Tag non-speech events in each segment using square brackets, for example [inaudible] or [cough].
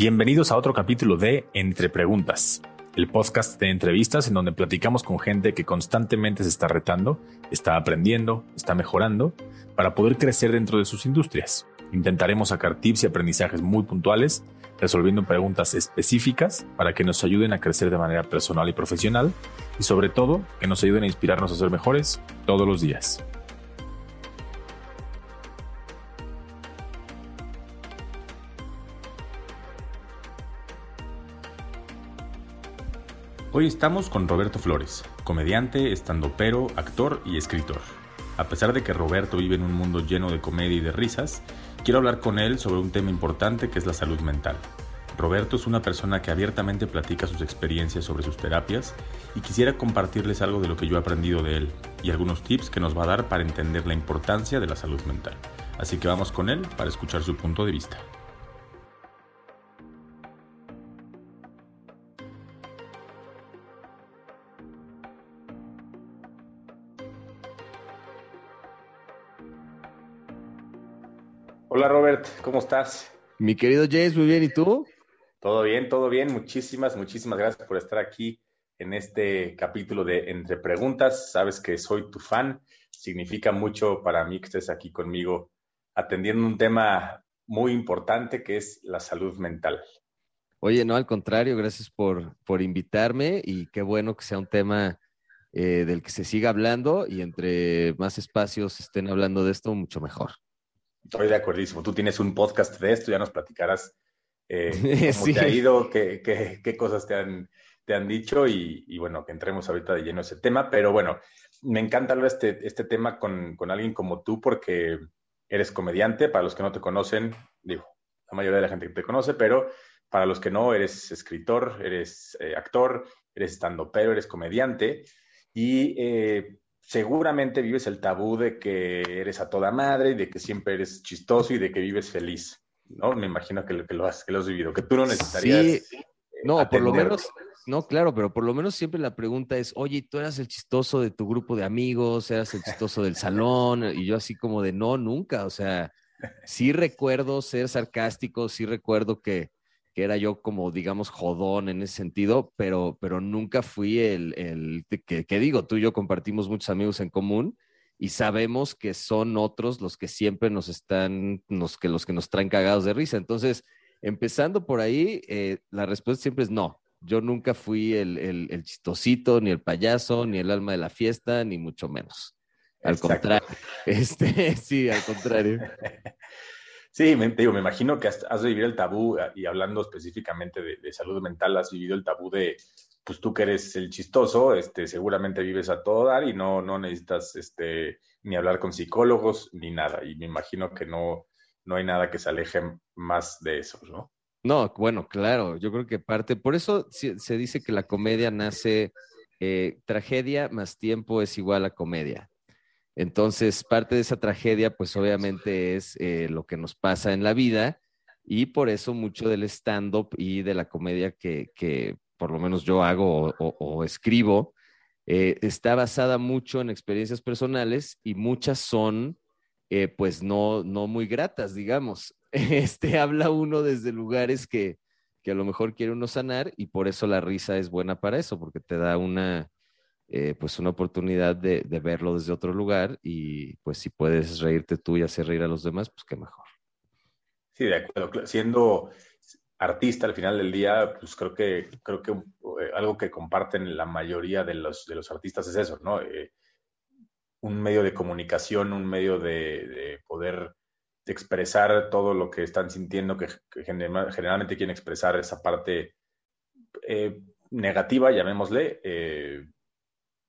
Bienvenidos a otro capítulo de Entre Preguntas, el podcast de entrevistas en donde platicamos con gente que constantemente se está retando, está aprendiendo, está mejorando para poder crecer dentro de sus industrias. Intentaremos sacar tips y aprendizajes muy puntuales, resolviendo preguntas específicas para que nos ayuden a crecer de manera personal y profesional y sobre todo que nos ayuden a inspirarnos a ser mejores todos los días. Hoy estamos con Roberto Flores, comediante, estandopero, actor y escritor. A pesar de que Roberto vive en un mundo lleno de comedia y de risas, quiero hablar con él sobre un tema importante que es la salud mental. Roberto es una persona que abiertamente platica sus experiencias sobre sus terapias y quisiera compartirles algo de lo que yo he aprendido de él y algunos tips que nos va a dar para entender la importancia de la salud mental. Así que vamos con él para escuchar su punto de vista. Hola Robert, ¿cómo estás? Mi querido James, muy bien, ¿y tú? Todo bien, todo bien. Muchísimas, muchísimas gracias por estar aquí en este capítulo de Entre Preguntas. Sabes que soy tu fan. Significa mucho para mí que estés aquí conmigo atendiendo un tema muy importante que es la salud mental. Oye, no, al contrario, gracias por, por invitarme y qué bueno que sea un tema eh, del que se siga hablando y entre más espacios estén hablando de esto, mucho mejor. Estoy de acuerdísimo. Tú tienes un podcast de esto, ya nos platicarás eh, [laughs] cómo te ha ido, qué, qué, qué cosas te han, te han dicho y, y, bueno, que entremos ahorita de lleno a ese tema. Pero bueno, me encanta hablar este, este tema con, con alguien como tú porque eres comediante. Para los que no te conocen, digo, la mayoría de la gente que te conoce, pero para los que no, eres escritor, eres eh, actor, eres pero eres comediante. Y eh, seguramente vives el tabú de que eres a toda madre y de que siempre eres chistoso y de que vives feliz, ¿no? Me imagino que, que, lo, has, que lo has vivido, que tú no necesitarías. Sí. No, atender. por lo menos, no, claro, pero por lo menos siempre la pregunta es, oye, tú eras el chistoso de tu grupo de amigos, eras el chistoso del salón, y yo así como de, no, nunca, o sea, sí recuerdo ser sarcástico, sí recuerdo que, que era yo como, digamos, jodón en ese sentido, pero, pero nunca fui el, el que, que, digo, tú y yo compartimos muchos amigos en común y sabemos que son otros los que siempre nos están, los que, los que nos traen cagados de risa. Entonces, empezando por ahí, eh, la respuesta siempre es no. Yo nunca fui el, el, el, chistosito, ni el payaso, ni el alma de la fiesta, ni mucho menos. Al Exacto. contrario. [laughs] Este, sí, al contrario. [laughs] Sí, me, digo, me imagino que has, has, vivido el tabú, ah, y hablando específicamente de, salud mental, has vivido el tabú de, pues tú que eres el chistoso, este, seguramente vives a todo dar y no, no necesitas este, ni hablar con psicólogos ni nada. Y me imagino que no, no hay nada que se aleje más de eso, ¿no? No, bueno, claro, yo creo que parte, por eso se dice que la comedia nace, eh, tragedia más tiempo es igual a comedia. Entonces, parte de esa tragedia, pues obviamente es eh, lo que nos pasa en la vida y por eso mucho del stand-up y de la comedia que, que, por lo menos yo hago o, escribo, eh, está basada mucho en experiencias personales y muchas son, eh, pues, no, no muy gratas, digamos. [laughs] Este habla uno desde lugares que, que a lo mejor quiere uno sanar y por eso la risa es buena para eso, porque te da una, eh, pues una oportunidad de, de, verlo desde otro lugar y pues si puedes reírte tú y hacer reír a los demás, pues qué mejor. Sí, de acuerdo. Siendo artista al final del día, pues creo que, creo que eh, algo que comparten la mayoría de los, de los artistas es eso, ¿no? Eh, un medio de comunicación, un medio de, de poder expresar todo lo que están sintiendo, que, generalmente quieren expresar esa parte negativa, llamémosle,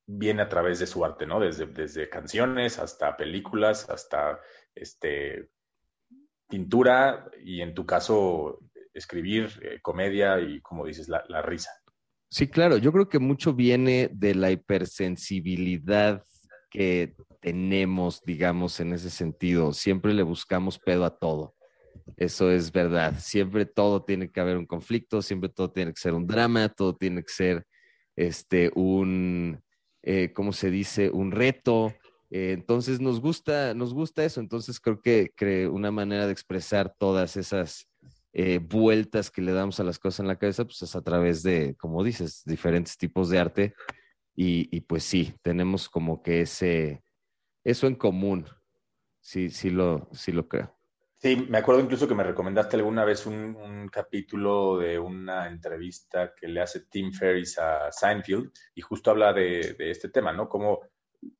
viene a través de su arte, ¿no? Desde, desde canciones hasta películas, hasta este, pintura y en tu caso escribir eh, comedia y, como dices, la, la, risa. Sí, claro, yo creo que mucho viene de la hipersensibilidad que tenemos, digamos, en ese sentido. Siempre le buscamos pedo a todo. Eso es verdad. Siempre todo tiene que haber un conflicto, siempre todo tiene que ser un drama, todo tiene que ser este, un, eh, ¿cómo se dice? Un reto. Eh, entonces nos gusta, nos gusta eso. Entonces creo que, que, una manera de expresar todas esas eh, vueltas que le damos a las cosas en la cabeza, pues es a través de, como dices, diferentes tipos de arte. Y, pues sí, tenemos como que ese, eso en común. Sí, sí lo, sí lo creo. Sí, me acuerdo incluso que me recomendaste alguna vez un, capítulo de una entrevista que le hace Tim Ferriss a Seinfeld y justo habla de, este tema, ¿no? Como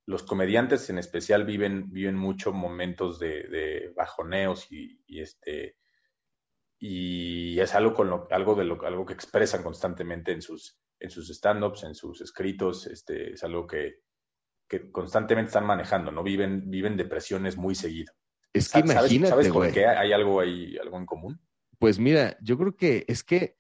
los comediantes en especial viven, viven mucho momentos de, bajoneos y, este y es algo con lo, algo de lo algo que expresan constantemente en sus en sus stand-ups, en sus escritos, este es algo que, que constantemente están manejando, ¿no? Viven viven depresiones muy seguido. Es que imagínate, ¿Sabes, por qué hay algo ahí, algo en común? Pues mira, yo creo que es que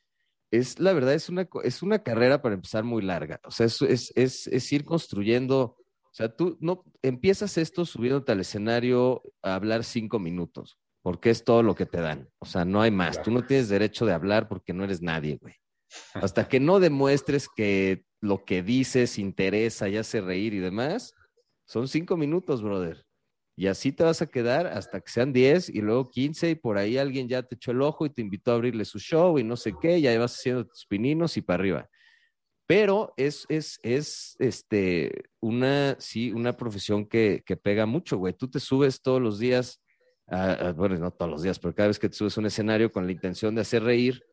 es la verdad, es una, es una carrera para empezar muy larga. O sea, es, es, es, es ir construyendo. O sea, tú no empiezas esto subiéndote al escenario a hablar cinco minutos, porque es todo lo que te dan. O sea, no hay más. Tú no tienes derecho de hablar porque no eres nadie, güey. [laughs] Hasta que no demuestres que lo que dices interesa y hace reír y demás, son cinco minutos, brother. Y así te vas a quedar hasta que sean 10 y luego 15 y por ahí alguien ya te echó el ojo y te invitó a abrirle su show y no sé qué, ya vas haciendo tus pininos y para arriba. Pero es, es, es este, una, sí, una profesión que, que pega mucho, güey. Tú te subes todos los días, bueno, no todos los días, pero cada vez que te subes a un escenario con la intención de hacer reír,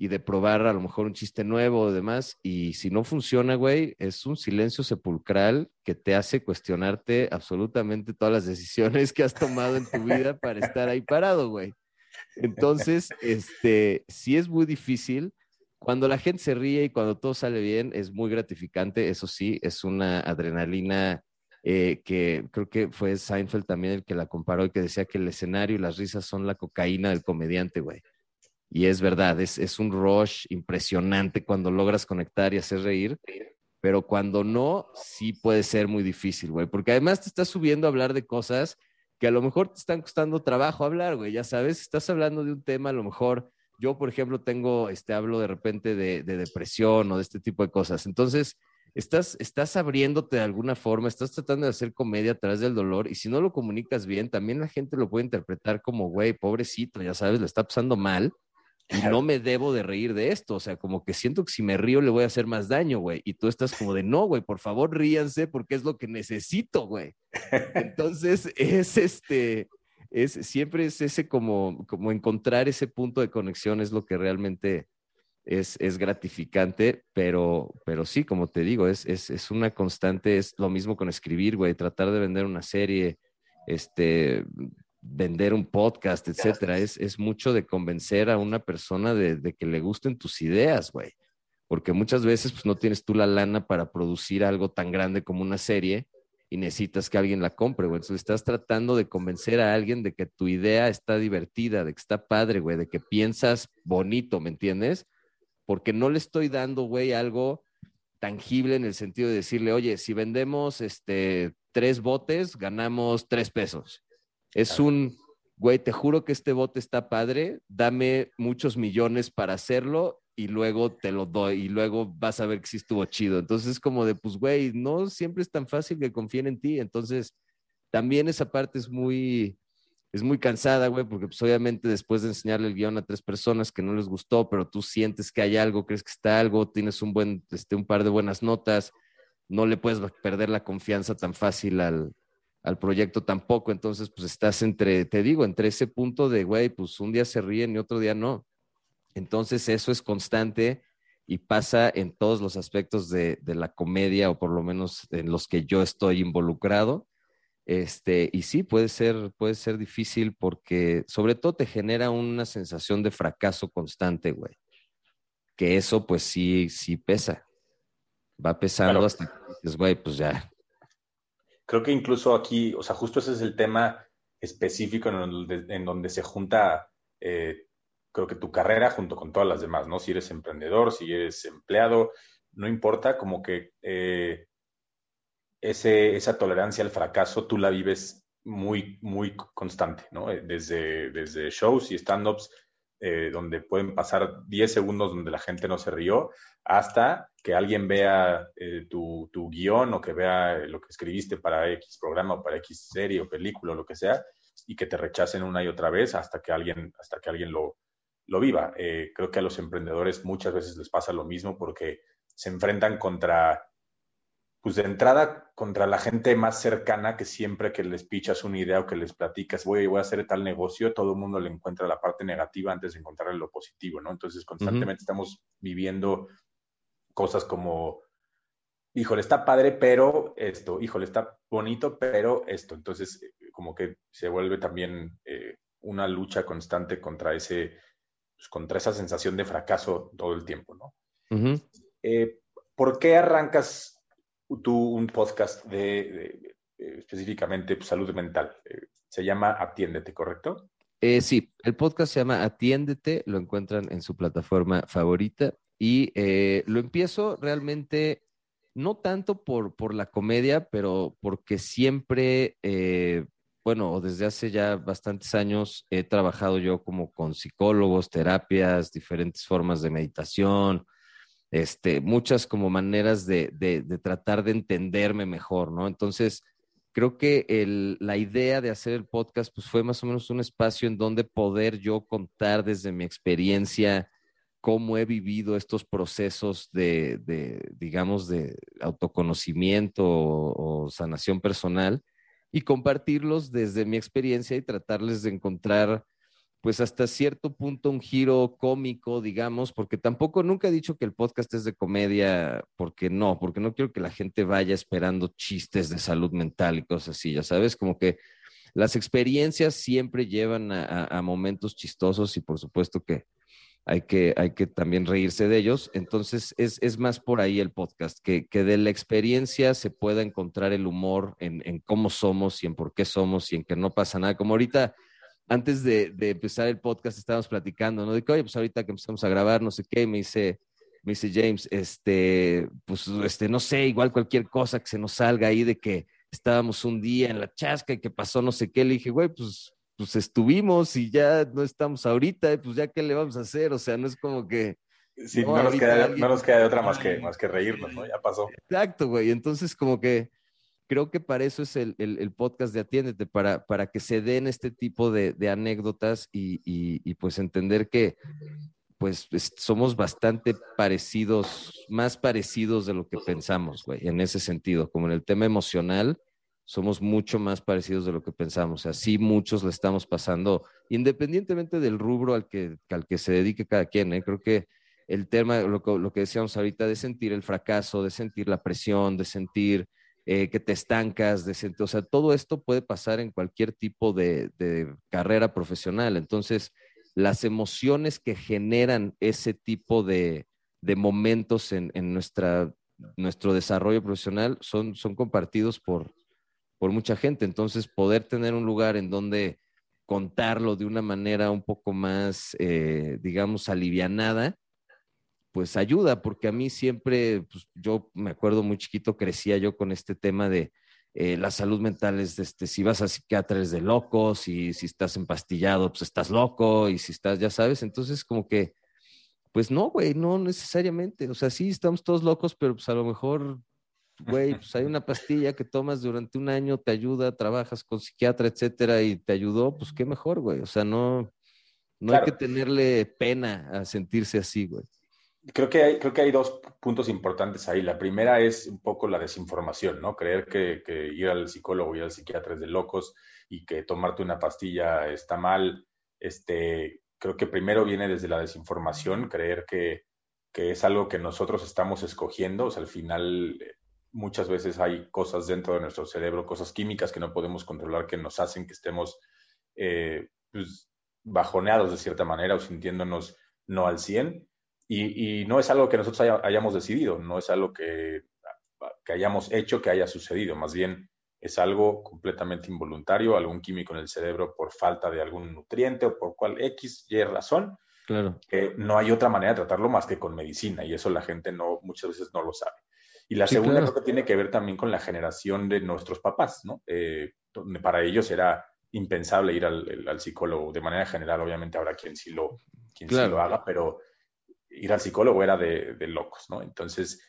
y de probar a lo mejor un chiste nuevo o demás. Y si no funciona, güey, es un silencio sepulcral que te hace cuestionarte absolutamente todas las decisiones que has tomado en tu vida para estar ahí parado, güey. Entonces, este, sí es muy difícil. Cuando la gente se ríe y cuando todo sale bien, es muy gratificante. Eso sí, es una adrenalina eh, que creo que fue Seinfeld también el que la comparó y que decía que el escenario y las risas son la cocaína del comediante, güey. Y es verdad, es, es un rush impresionante cuando logras conectar y hacer reír, pero cuando no, sí puede ser muy difícil, güey, porque además te estás subiendo a hablar de cosas que a lo mejor te están costando trabajo hablar, güey, ya sabes, estás hablando de un tema, a lo mejor yo, por ejemplo, tengo, este, hablo de repente de, de depresión o de este tipo de cosas, entonces estás, estás abriéndote de alguna forma, estás tratando de hacer comedia a través del dolor y si no lo comunicas bien, también la gente lo puede interpretar como, güey, pobrecito, ya sabes, le está pasando mal y no me debo de reír de esto, o sea, como que siento que si me río le voy a hacer más daño, güey, y tú estás como de, no, güey, por favor ríanse porque es lo que necesito, güey. [laughs] Entonces, es este, es, siempre es ese como, como encontrar ese punto de conexión es lo que realmente es, es gratificante, pero, pero sí, como te digo, es, es, es una constante, es lo mismo con escribir, güey, tratar de vender una serie, este, vender un podcast, etcétera. Es, es mucho de convencer a una persona de, que le gusten tus ideas, güey. Porque muchas veces pues, no tienes tú la lana para producir algo tan grande como una serie y necesitas que alguien la compre, güey. Entonces estás tratando de convencer a alguien de que tu idea está divertida, de que está padre, güey, de que piensas bonito, ¿me entiendes? Porque no le estoy dando, güey, algo tangible en el sentido de decirle, oye, si vendemos este, tres botes, ganamos tres pesos es un, güey, te juro que este bote está padre, dame muchos millones para hacerlo y luego te lo doy y luego vas a ver que sí estuvo chido. Entonces es como de, pues, güey, no siempre es tan fácil que confíen en ti. Entonces, también esa parte es muy, es muy cansada, güey, porque pues obviamente después de enseñarle el guion a tres personas que no les gustó, pero tú sientes que hay algo, crees que está algo, tienes un buen, este, un par de buenas notas, no le puedes perder la confianza tan fácil al, al proyecto tampoco. Entonces, pues estás entre, te digo, entre ese punto de, güey, pues un día se ríen y otro día no. Entonces, eso es constante y pasa en todos los aspectos de, la comedia o por lo menos en los que yo estoy involucrado. Este, y sí, puede ser, puede ser difícil porque sobre todo te genera una sensación de fracaso constante, güey. Que eso pues sí, sí pesa. Va pesando hasta que dices, güey, pues ya, creo que incluso aquí, o sea, justo ese es el tema específico en donde, se junta, eh, creo que tu carrera junto con todas las demás, ¿no? Si eres emprendedor, si eres empleado, no importa, como que eh, ese, esa tolerancia al fracaso tú la vives muy, muy constante, ¿no? Eh, desde, desde shows y stand-ups eh, donde pueden pasar 10 segundos donde la gente no se rió, hasta que alguien vea eh, tu, tu, guion o que vea lo que escribiste para X programa o para X serie o película o lo que sea, y que te rechacen una y otra vez hasta que alguien, hasta que alguien lo, lo viva. Eh, creo que a los emprendedores muchas veces les pasa lo mismo porque se enfrentan contra, pues de entrada, contra la gente más cercana que siempre que les pichas una idea o que les platicas, voy, voy a hacer tal negocio, todo el mundo le encuentra la parte negativa antes de encontrarle lo positivo, ¿no? Entonces, constantemente estamos viviendo cosas como híjole, está padre, pero esto, híjole, está bonito, pero esto. Entonces, eh, como que se vuelve también eh, una lucha constante contra ese, pues, contra esa sensación de fracaso todo el tiempo, ¿no? Eh, ¿Por qué arrancas tú un podcast de, específicamente pues, salud mental? se llama Atiéndete, ¿correcto? sí, el podcast se llama Atiéndete, lo encuentran en su plataforma favorita y lo empiezo realmente no tanto por, por la comedia, pero porque siempre, eh, bueno, desde hace ya bastantes años he trabajado yo como con psicólogos, terapias, diferentes formas de meditación, este, muchas como maneras de, tratar de entenderme mejor, ¿no? Entonces, creo que la idea de hacer el podcast, pues fue más o menos un espacio en donde poder yo contar desde mi experiencia, cómo he vivido estos procesos de, digamos, de autoconocimiento o, sanación personal y compartirlos desde mi experiencia y tratarles de encontrar, pues hasta cierto punto, un giro cómico, digamos, porque tampoco nunca he dicho que el podcast es de comedia, porque no, porque no quiero que la gente vaya esperando chistes de salud mental y cosas así, ya sabes, como que las experiencias siempre llevan a momentos chistosos y por supuesto que hay que, hay que también reírse de ellos. Entonces, es, más por ahí el podcast, que, de la experiencia se pueda encontrar el humor en, cómo somos y en por qué somos y en que no pasa nada. Como ahorita, antes de, empezar el podcast, estábamos platicando, ¿no? De que, oye, pues ahorita que empezamos a grabar, no sé qué, me dice, me dice James, este, pues, este, no sé, igual cualquier cosa que se nos salga ahí de que estábamos un día en la chasca y que pasó no sé qué, le dije, güey, pues pues estuvimos y ya no estamos ahorita, pues ya qué le vamos a hacer, o sea, no es como que... Sí, no, nos, queda, de otra más que, más que reírnos, ¿no? Ya pasó. Exacto, güey, entonces como que creo que para eso es el, el, podcast de Atiéndete, para, para que se den este tipo de, de anécdotas y, y, pues entender que pues somos bastante parecidos, más parecidos de lo que pensamos, güey, en ese sentido, como en el tema emocional, somos mucho más parecidos de lo que pensamos. Así muchos le estamos pasando, independientemente del rubro al que, al que se dedique cada quien. ¿eh? Creo que el tema, lo, lo, que decíamos ahorita, de sentir el fracaso, de sentir la presión, de sentir eh, que te estancas, de o sea, todo esto puede pasar en cualquier tipo de, carrera profesional. Entonces, las emociones que generan ese tipo de, momentos en, en, nuestra, nuestro desarrollo profesional son, son compartidos por, por mucha gente. Entonces, poder tener un lugar en donde contarlo de una manera un poco más, eh, digamos, alivianada, pues ayuda, porque a mí siempre, pues, yo me acuerdo muy chiquito, crecía yo con este tema de eh, la salud mental, es este, si vas a psiquiatra es de locos, y si estás empastillado, pues estás loco, y si estás, ya sabes, entonces como que, pues no, güey, no necesariamente, o sea, sí, estamos todos locos, pero pues a lo mejor güey, pues hay una pastilla que tomas durante un año, te ayuda, trabajas con psiquiatra, etcétera, y te ayudó, pues qué mejor, güey. O sea, no, no hay que tenerle pena a sentirse así, güey. Creo que, hay, creo que hay dos puntos importantes ahí. La primera es un poco la desinformación, ¿no? Creer que, ir al psicólogo y al psiquiatra es de locos y que tomarte una pastilla está mal. Este, creo que primero viene desde la desinformación, creer que, que es algo que nosotros estamos escogiendo. O sea, al final muchas veces hay cosas dentro de nuestro cerebro, cosas químicas que no podemos controlar que nos hacen que estemos eh, pues, bajoneados de cierta manera o sintiéndonos no al 100. Y, no es algo que nosotros hayamos decidido, no es algo que, que hayamos hecho, que haya sucedido, más bien es algo completamente involuntario, algún químico en el cerebro por falta de algún nutriente o por cual X, Y razón. Claro. no hay otra manera de tratarlo más que con medicina y eso la gente no, muchas veces no lo sabe. Y la segunda creo que tiene que ver también con la generación de nuestros papás, ¿no? Eh, donde para ellos era impensable ir al, psicólogo. De manera general, obviamente habrá quien sí lo, quien sí lo haga, pero ir al psicólogo era de, locos, ¿no? Entonces,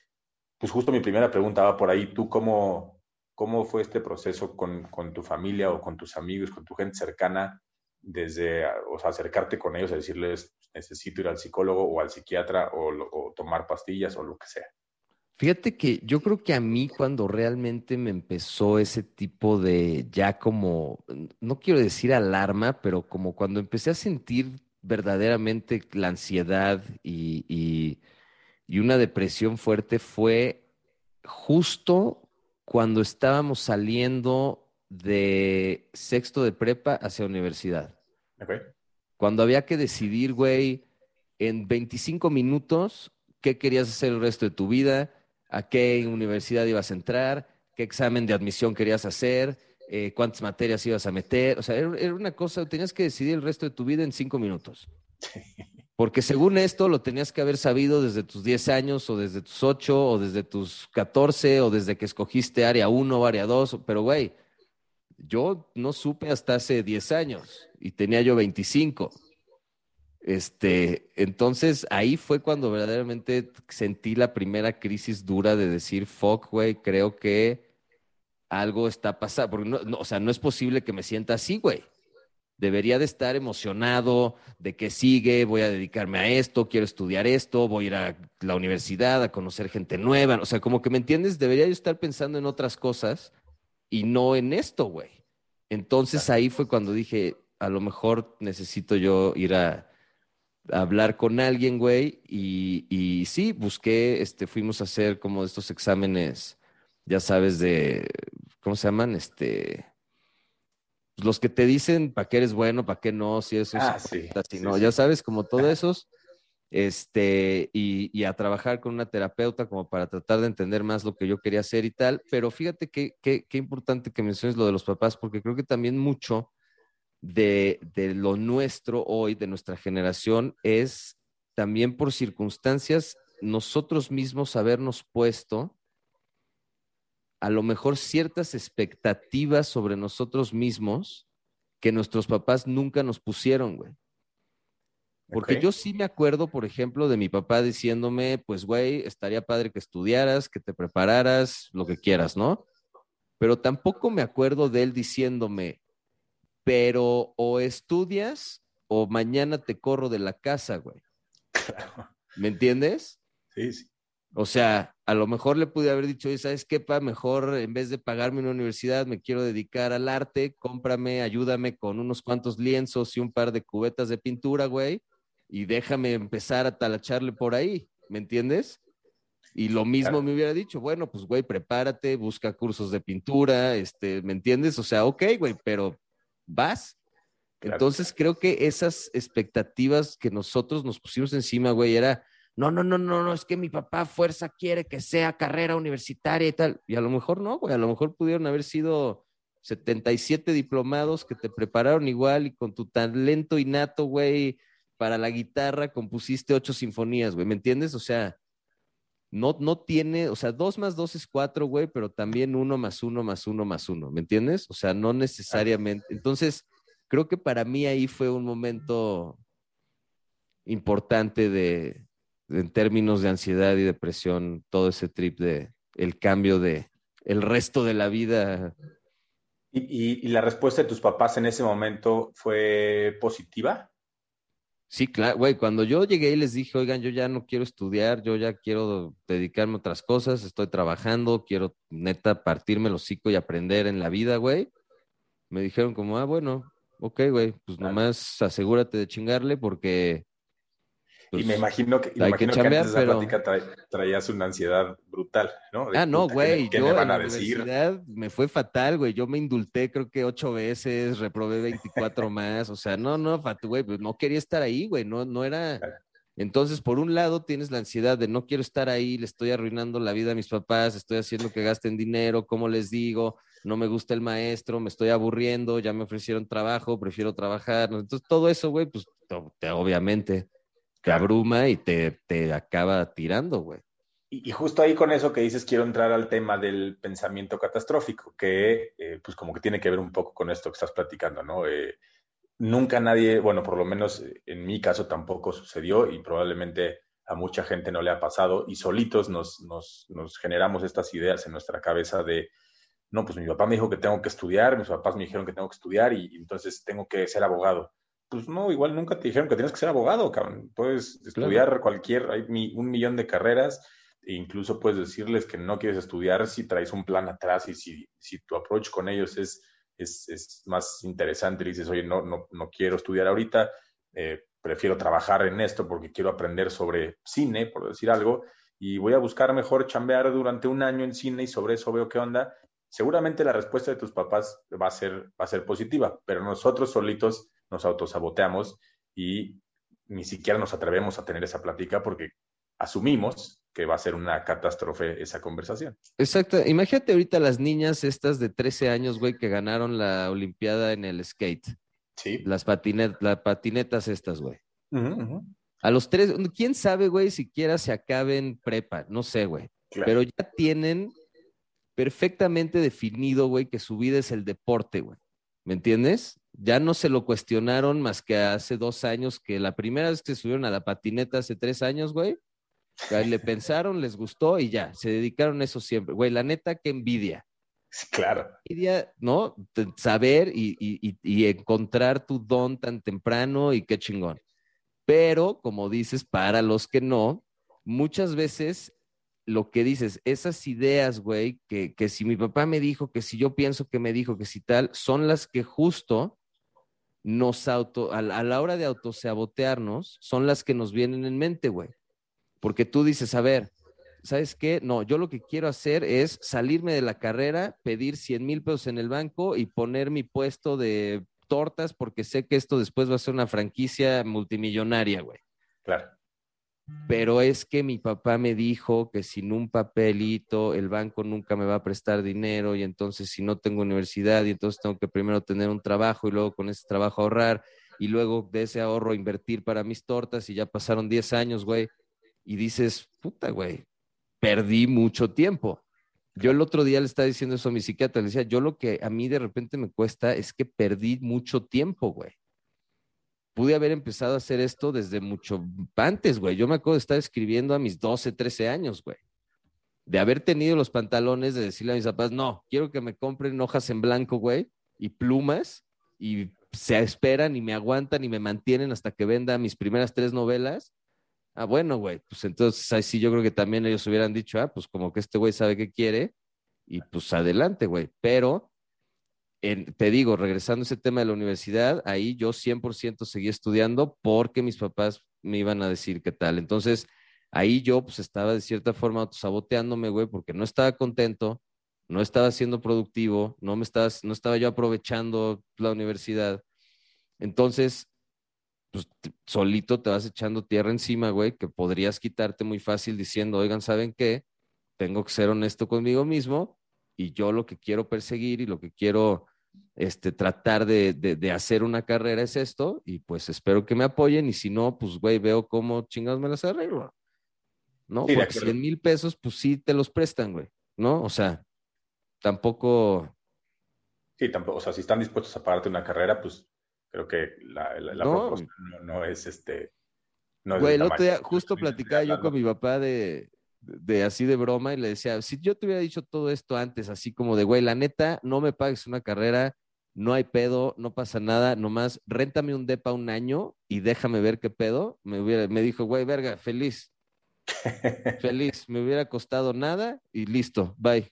pues justo mi primera pregunta va por ahí. ¿Tú cómo, cómo fue este proceso con, con, tu familia o con tus amigos, con tu gente cercana, desde o sea, acercarte con ellos a decirles, necesito ir al psicólogo o al psiquiatra o, tomar pastillas o lo que sea. Fíjate que yo creo que a mí cuando realmente me empezó ese tipo de ya como, no quiero decir alarma, pero como cuando empecé a sentir verdaderamente la ansiedad y, y una depresión fuerte fue justo cuando estábamos saliendo de sexto de prepa hacia universidad. Cuando había que decidir, güey, en 25 minutos, qué querías hacer el resto de tu vida, a qué universidad ibas a entrar, qué examen de admisión querías hacer, eh, cuántas materias ibas a meter. O sea, era, era, una cosa, tenías que decidir el resto de tu vida en cinco minutos. Porque según esto lo tenías que haber sabido desde tus 10 años o desde tus 8 o desde tus 14 o desde que escogiste área 1 o área 2, pero güey, yo no supe hasta hace 10 años y tenía yo 25. Este, entonces ahí fue cuando verdaderamente sentí la primera crisis dura de decir, fuck, güey, creo que algo está pasando. Porque no, o sea, no es posible que me sienta así, güey debería de estar emocionado de que sigue, voy a dedicarme a esto, quiero estudiar esto, voy a ir a la universidad a conocer gente nueva. O sea, como que me entiendes, debería yo estar pensando en otras cosas y no en esto, güey. Entonces ahí fue cuando dije, a lo mejor necesito yo ir a, hablar con alguien, güey. Y, y, sí, busqué, este, fuimos a hacer como estos exámenes, ya sabes, de, ¿cómo se llaman? Este, los que te dicen para qué eres bueno, para qué no, si eso ah, sí, no, ya sabes, como todos [laughs] esos, este, y, a trabajar con una terapeuta como para tratar de entender más lo que yo quería hacer y tal, pero fíjate qué que, importante que menciones lo de los papás, porque creo que también mucho de, de lo nuestro hoy, de nuestra generación, es también por circunstancias nosotros mismos habernos puesto a lo mejor ciertas expectativas sobre nosotros mismos que nuestros papás nunca nos pusieron, güey. Porque yo sí me acuerdo, por ejemplo, de mi papá diciéndome, pues, güey, estaría padre que estudiaras, que te prepararas, lo que quieras, ¿no? Pero tampoco me acuerdo de él diciéndome, pero o estudias o mañana te corro de la casa, güey. [laughs] ¿Me entiendes? Sí, sí. O sea, a lo mejor le pude haber dicho, ¿sabes qué, pa? Mejor en vez de pagarme una universidad, me quiero dedicar al arte, cómprame, ayúdame con unos cuantos lienzos y un par de cubetas de pintura, güey, y déjame empezar a talacharle por ahí, ¿me entiendes? Y lo mismo me hubiera dicho, bueno, pues, güey, prepárate, busca cursos de pintura, este, ¿me entiendes? O sea, ok, güey, pero vas. Entonces creo que esas expectativas que nosotros nos pusimos encima, güey, era no, no, no, no, no, es que mi papá fuerza quiere que sea carrera universitaria y tal. Y a lo mejor no, güey, a lo mejor pudieron haber sido 77 diplomados que te prepararon igual y con tu talento innato, güey, para la guitarra compusiste ocho sinfonías, güey, ¿me entiendes? O sea, no, no tiene, o sea, dos más dos es cuatro, güey, pero también uno más uno más uno más uno, ¿me entiendes? O sea, no necesariamente. Entonces, creo que para mí ahí fue un momento importante de, en términos de ansiedad y depresión, todo ese trip de el cambio de el resto de la vida. ¿Y, la respuesta de tus papás en ese momento fue positiva? Sí, claro, güey, cuando yo llegué y les dije, oigan, yo ya no quiero estudiar, yo ya quiero dedicarme a otras cosas, estoy trabajando, quiero neta partirme el hocico y aprender en la vida, güey. Me dijeron como, ah, bueno, ok, güey, pues nomás asegúrate de chingarle porque y me pues, imagino que, imagino que, antes de plática traías una ansiedad brutal, ¿no? ah, no, güey. Yo me van a decir? Me fue fatal, güey. Yo me indulté creo que ocho veces, reprobé 24 [laughs] más. O sea, no, no, güey, pues no quería estar ahí, güey. No, no era. Entonces, por un lado, tienes la ansiedad de no quiero estar ahí, le estoy arruinando la vida a mis papás, estoy haciendo que gasten dinero, ¿cómo les digo? No me gusta el maestro, me estoy aburriendo, ya me ofrecieron trabajo, prefiero trabajar. Entonces, todo eso, güey, pues obviamente te abruma y te, te acaba tirando, güey. Y, justo ahí con eso que dices, quiero entrar al tema del pensamiento catastrófico, que eh, pues como que tiene que ver un poco con esto que estás platicando, ¿no? Eh, nunca nadie, bueno, por lo menos en mi caso tampoco sucedió y probablemente a mucha gente no le ha pasado y solitos nos, nos, nos generamos estas ideas en nuestra cabeza de, no, pues mi papá me dijo que tengo que estudiar, mis papás me dijeron que tengo que estudiar y entonces tengo que ser abogado pues no, igual nunca te dijeron que tienes que ser abogado, cabrón. Puedes estudiar cualquier, hay un millón de carreras, e incluso puedes decirles que no quieres estudiar si traes un plan atrás y si, si tu approach con ellos es, es, es más interesante, y dices, oye, no, no, no quiero estudiar ahorita, eh, prefiero trabajar en esto porque quiero aprender sobre cine, por decir algo, y voy a buscar mejor chambear durante un año en cine y sobre eso veo qué onda. Seguramente la respuesta de tus papás va a ser, va a ser positiva, pero nosotros solitos nos autosaboteamos y ni siquiera nos atrevemos a tener esa plática porque asumimos que va a ser una catástrofe esa conversación. Exacto. Imagínate ahorita las niñas estas de 13 años, güey, que ganaron la Olimpiada en el skate. Sí. Las, las patinetas estas, güey. A los tres, quién sabe, güey, siquiera se acaben prepa, no sé, güey. Pero ya tienen perfectamente definido, güey, que su vida es el deporte, güey. ¿Me entiendes? Ya no se lo cuestionaron más que hace dos años, que la primera vez que subieron a la patineta hace tres años, güey, le pensaron, les gustó y ya, se dedicaron a eso siempre. Güey, la neta, qué envidia. Claro. Envidia, ¿no? Saber y, y encontrar tu don tan temprano y qué chingón. Pero, como dices, para los que no, muchas veces lo que dices, esas ideas, güey, que, que, si mi papá me dijo, que si yo pienso que me dijo, que si tal, son las que justo nos auto, a, la hora de autosabotearnos, son las que nos vienen en mente, güey. Porque tú dices, a ver, ¿sabes qué? No, yo lo que quiero hacer es salirme de la carrera, pedir 100 mil pesos en el banco y poner mi puesto de tortas porque sé que esto después va a ser una franquicia multimillonaria, güey. Claro pero es que mi papá me dijo que sin un papelito el banco nunca me va a prestar dinero y entonces si no tengo universidad y entonces tengo que primero tener un trabajo y luego con ese trabajo ahorrar y luego de ese ahorro invertir para mis tortas y ya pasaron 10 años, güey, y dices, puta, güey, perdí mucho tiempo. Yo el otro día le estaba diciendo eso a mi psiquiatra, le decía, yo lo que a mí de repente me cuesta es que perdí mucho tiempo, güey pude haber empezado a hacer esto desde mucho antes, güey. Yo me acuerdo de estar escribiendo a mis 12, 13 años, güey. De haber tenido los pantalones de decirle a mis papás, no, quiero que me compren hojas en blanco, güey, y plumas, y se esperan y me aguantan y me mantienen hasta que venda mis primeras tres novelas. Ah, bueno, güey, pues entonces ahí sí yo creo que también ellos hubieran dicho, ah, pues como que este güey sabe qué quiere, y pues adelante, güey. Pero te digo, regresando a ese tema de la universidad, ahí yo 100% seguí estudiando porque mis papás me iban a decir qué tal. Entonces, ahí yo pues estaba de cierta forma saboteándome, güey, porque no estaba contento, no estaba siendo productivo, no me estaba, no estaba yo aprovechando la universidad. Entonces, pues solito te vas echando tierra encima, güey, que podrías quitarte muy fácil diciendo, oigan, ¿saben qué? Tengo que ser honesto conmigo mismo y yo lo que quiero perseguir y lo que quiero este, tratar de, hacer una carrera es esto, y pues espero que me apoyen, y si no, pues güey, veo cómo chingados me las arreglo. ¿No? Porque 100 mil pesos, pues sí te los prestan, güey, ¿no? O sea, tampoco. Sí, tampoco, o sea, si están dispuestos a pagarte una carrera, pues creo que la, propuesta no, es este. güey, el otro día justo platicaba yo con mi papá de, de así de broma y le decía, si yo te hubiera dicho todo esto antes, así como de, güey, la neta, no me pagues una carrera, no hay pedo, no pasa nada, nomás réntame un depa un año y déjame ver qué pedo, me, hubiera, me dijo, güey, verga, feliz, [laughs] feliz, me hubiera costado nada y listo, bye.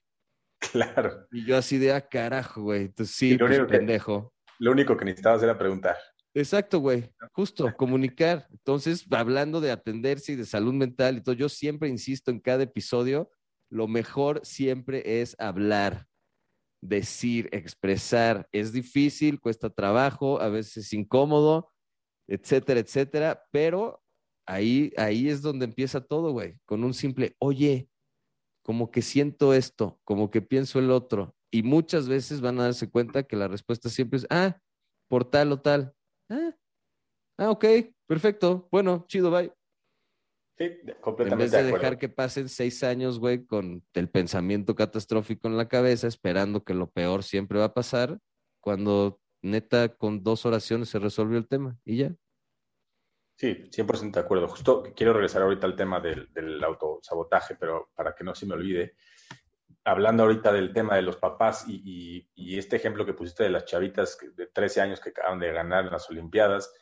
Claro. Y yo así de, ah, carajo, güey, entonces sí, pues, pendejo. lo único que necesitabas era preguntar. Exacto, güey. Justo, [laughs] comunicar. Entonces, hablando de atenderse y de salud mental y todo, yo siempre insisto en cada episodio, lo mejor siempre es hablar, decir, expresar. Es difícil, cuesta trabajo, a veces es incómodo, etcétera, etcétera, pero ahí, ahí es donde empieza todo, güey, con un simple, oye, como que siento esto, como que pienso el otro. Y muchas veces van a darse cuenta que la respuesta siempre es, ah, por tal o tal Ah, ah, ok, perfecto. Bueno, chido, bye. Sí, completamente. En vez de, dejar que pasen seis años, güey, con el pensamiento catastrófico en la cabeza, esperando que lo peor siempre va a pasar, cuando neta con dos oraciones se resolvió el tema y ya. Sí, 100% de acuerdo. Justo quiero regresar ahorita al tema del, del autosabotaje, pero para que no se me olvide, hablando ahorita del tema de los papás y, este ejemplo que pusiste de las chavitas de 13 años que acaban de ganar las Olimpiadas,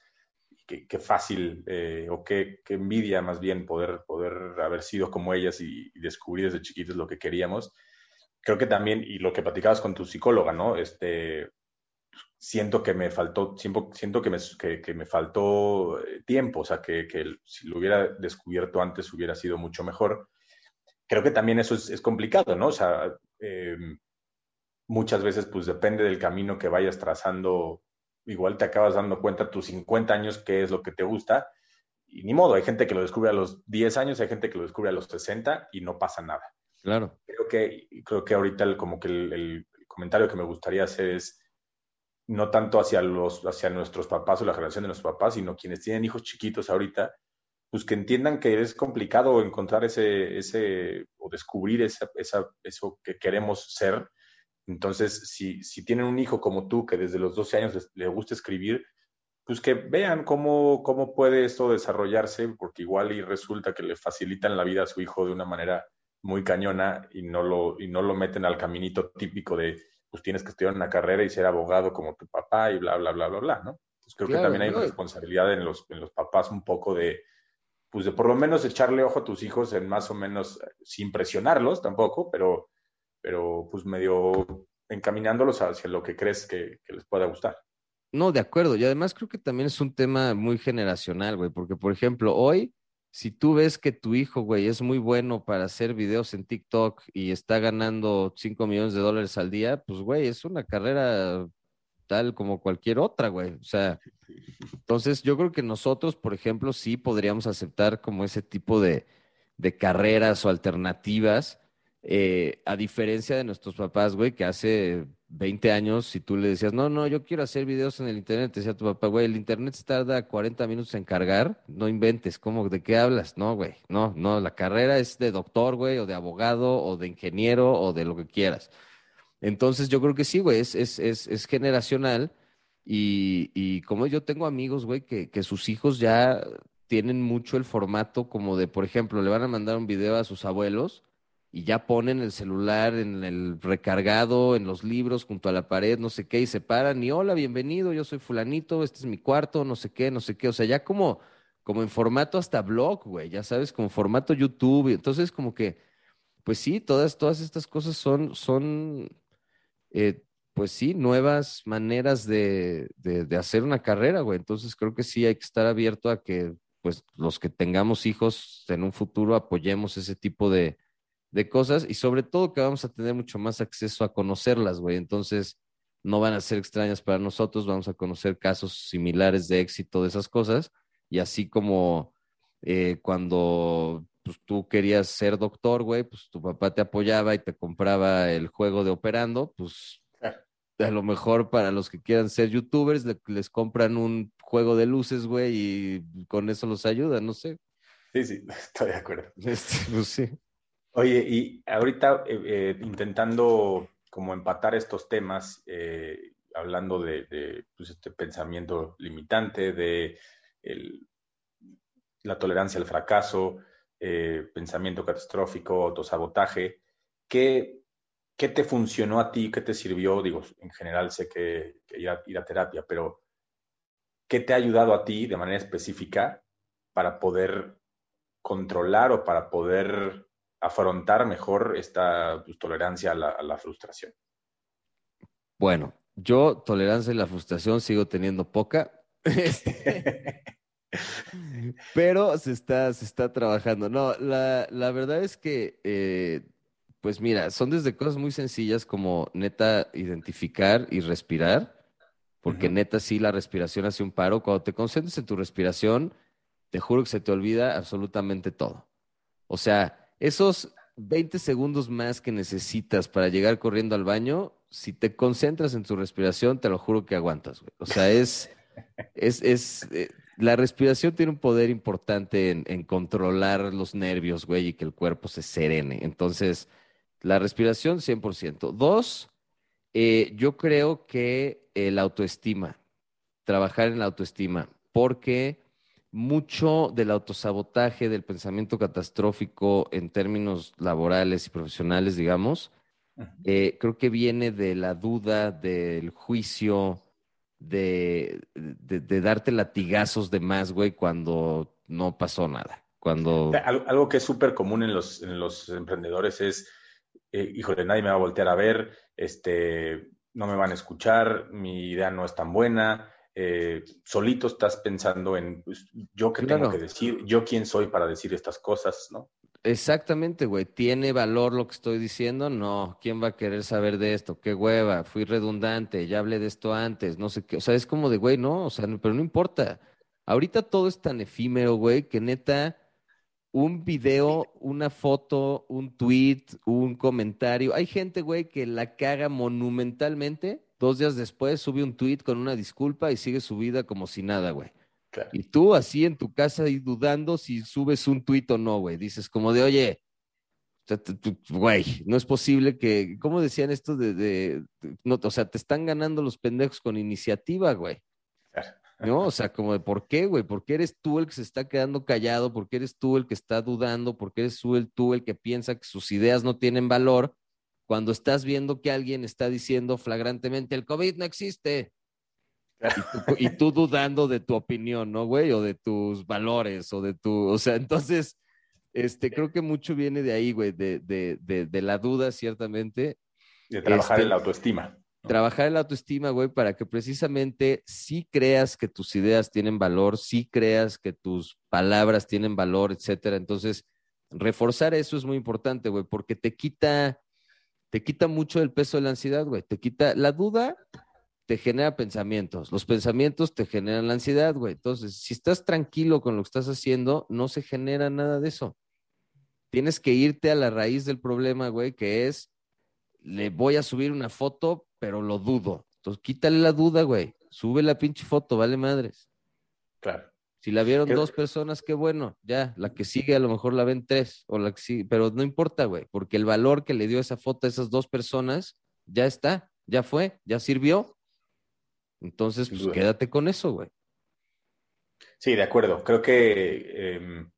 qué, fácil eh, o qué, envidia más bien poder, poder haber sido como ellas y, descubrir desde chiquitos lo que queríamos. Creo que también, y lo que platicabas con tu psicóloga, ¿no? Este, siento que me faltó, siento, siento que, me, que, me faltó eh, tiempo, o sea, que, si lo hubiera descubierto antes hubiera sido mucho mejor. Creo que también eso es, es complicado, ¿no? O sea, em, muchas veces pues depende del camino que vayas trazando igual te acabas dando cuenta tus 50 años qué es lo que te gusta. Y ni modo, hay gente que lo descubre a los 10 años, hay gente que lo descubre a los 60 y no pasa nada. Claro. Creo que, creo que ahorita el, como que el, comentario que me gustaría hacer es no tanto hacia, los, hacia nuestros papás o la generación de nuestros papás, sino quienes tienen hijos chiquitos ahorita, pues que entiendan que es complicado encontrar ese, ese o descubrir esa, esa, eso que queremos ser entonces, si, si tienen un hijo como tú que desde los 12 años le gusta escribir, pues que vean cómo, cómo puede esto desarrollarse, porque igual y resulta que le facilitan la vida a su hijo de una manera muy cañona y no lo, y no lo meten al caminito típico de, pues tienes que estudiar una carrera y ser abogado como tu papá y bla, bla, bla, bla, bla, ¿no? Entonces creo que también hay responsabilidad en los, en los papás un poco de, pues de por lo menos echarle ojo a tus hijos en más o menos, sin presionarlos tampoco, pero pero pues medio encaminándolos hacia lo que crees que, les pueda gustar. No, de acuerdo. Y además creo que también es un tema muy generacional, güey, porque por ejemplo, hoy, si tú ves que tu hijo, güey, es muy bueno para hacer videos en TikTok y está ganando 5 millones de dólares al día, pues, güey, es una carrera tal como cualquier otra, güey. O sea, entonces yo creo que nosotros, por ejemplo, sí podríamos aceptar como ese tipo de, de carreras o alternativas eh, a diferencia de nuestros papás, güey, que hace 20 años, si tú le decías, no, no, yo quiero hacer videos en el Internet, te decía tu papá, güey, el Internet se tarda 40 minutos en cargar, no inventes, ¿cómo, de qué hablas? No, güey, no, no, la carrera es de doctor, güey, o de abogado, o de ingeniero, o de lo que quieras. Entonces, yo creo que sí, güey, es, es, es, es generacional. Y, y, como yo tengo amigos, güey, que, que sus hijos ya tienen mucho el formato como de, por ejemplo, le van a mandar un video a sus abuelos y ya ponen el celular en el recargado, en los libros, junto a la pared, no sé qué, y se paran y hola, bienvenido, yo soy fulanito, este es mi cuarto, no sé qué, no sé qué, o sea, ya como, como en formato hasta blog, güey, ya sabes, como formato YouTube, entonces como que, pues sí, todas, todas estas cosas son, son, eh, pues sí, nuevas maneras de, de, hacer una carrera, güey, entonces creo que sí hay que estar abierto a que, pues, los que tengamos hijos en un futuro apoyemos ese tipo de de cosas y sobre todo que vamos a tener mucho más acceso a conocerlas, güey. Entonces, no van a ser extrañas para nosotros, vamos a conocer casos similares de éxito de esas cosas y así como eh, cuando pues, tú querías ser doctor, güey, pues tu papá te apoyaba y te compraba el juego de operando, pues a lo mejor para los que quieran ser youtubers les compran un juego de luces, güey, y con eso los ayuda, no sé. Sí, sí, [laughs] estoy de acuerdo. Este, pues sí. Oye, y ahorita eh, eh, intentando como empatar estos temas, eh, hablando de, pues, este pensamiento limitante, de la tolerancia al fracaso, pensamiento catastrófico, autosabotaje, ¿qué, ¿qué te funcionó a ti? ¿Qué te sirvió? Digo, en general sé que, ir, a, terapia, pero ¿qué te ha ayudado a ti de manera específica para poder controlar o para poder afrontar mejor esta pues, tolerancia a la, frustración? Bueno, yo tolerancia a la frustración sigo teniendo poca. [laughs] Este, [laughs] pero se está, se está trabajando. No, la, verdad es que, eh, pues mira, son desde cosas muy sencillas como neta identificar y respirar, porque neta sí la respiración hace un paro. Cuando te concentres en tu respiración, te juro que se te olvida absolutamente todo. O sea, esos 20 segundos más que necesitas para llegar corriendo al baño, si te concentras en tu respiración, te lo juro que aguantas, güey. O sea, es, es, es, eh, la respiración tiene un poder importante en, controlar los nervios, güey, y que el cuerpo se serene. Entonces, la respiración, 100%. Dos, eh, yo creo que la autoestima, trabajar en la autoestima, porque mucho del autosabotaje, del pensamiento catastrófico en términos laborales y profesionales, digamos, eh, creo que viene de la duda, del juicio, de, de, darte latigazos de más, güey, cuando no pasó nada. Cuando... Algo que es súper común en los, en los emprendedores es, eh, híjole, nadie me va a voltear a ver, este, no me van a escuchar, mi idea no es tan buena, eh, solito estás pensando en pues, yo qué tengo que decir, yo quién soy para decir estas cosas, ¿no? Exactamente, güey. ¿Tiene valor lo que estoy diciendo? No. ¿Quién va a querer saber de esto? Qué hueva, fui redundante, ya hablé de esto antes, no sé qué. O sea, es como de, güey, no, o sea, pero no importa. Ahorita todo es tan efímero, güey, que neta, un video, una foto, un tweet, un comentario. Hay gente, güey, que la caga monumentalmente Dos días después sube un tweet con una disculpa y sigue su vida como si nada, güey. Y tú así en tu casa y dudando si subes un tweet o no, güey. Dices como de, oye, güey, no es posible que, ¿cómo decían esto de, de, no, o sea, te están ganando los pendejos con iniciativa, güey. ¿No? O sea, como de, ¿por qué, güey? ¿Por qué eres tú el que se está quedando callado? ¿Por qué eres tú el que está dudando? ¿Por qué eres tú el, tú el que piensa que sus ideas no tienen valor? cuando estás viendo que alguien está diciendo flagrantemente, el COVID no existe. Y tú, dudando de tu opinión, ¿no, güey? O de tus valores, o de tu, o sea, entonces, este, creo que mucho viene de ahí, güey, de, de, de, la duda, ciertamente. De trabajar en este, la autoestima. Trabajar en la autoestima, güey, para que precisamente sí creas que tus ideas tienen valor, sí creas que tus palabras tienen valor, etcétera. Entonces, reforzar eso es muy importante, güey, porque te quita, te quita mucho el peso de la ansiedad, güey. Te quita la duda, te genera pensamientos. Los pensamientos te generan la ansiedad, güey. Entonces, si estás tranquilo con lo que estás haciendo, no se genera nada de eso. Tienes que irte a la raíz del problema, güey, que es, le voy a subir una foto, pero lo dudo. Entonces, quítale la duda, güey. Sube la pinche foto, vale madres. Claro. Si la vieron dos personas, qué bueno, ya, la que sigue a lo mejor la ven tres, o la que sigue, pero no importa, güey, porque el valor que le dio esa foto a esas dos personas ya está, ya fue, ya sirvió. Entonces, pues quédate con eso, güey. Sí, de acuerdo. Creo que em,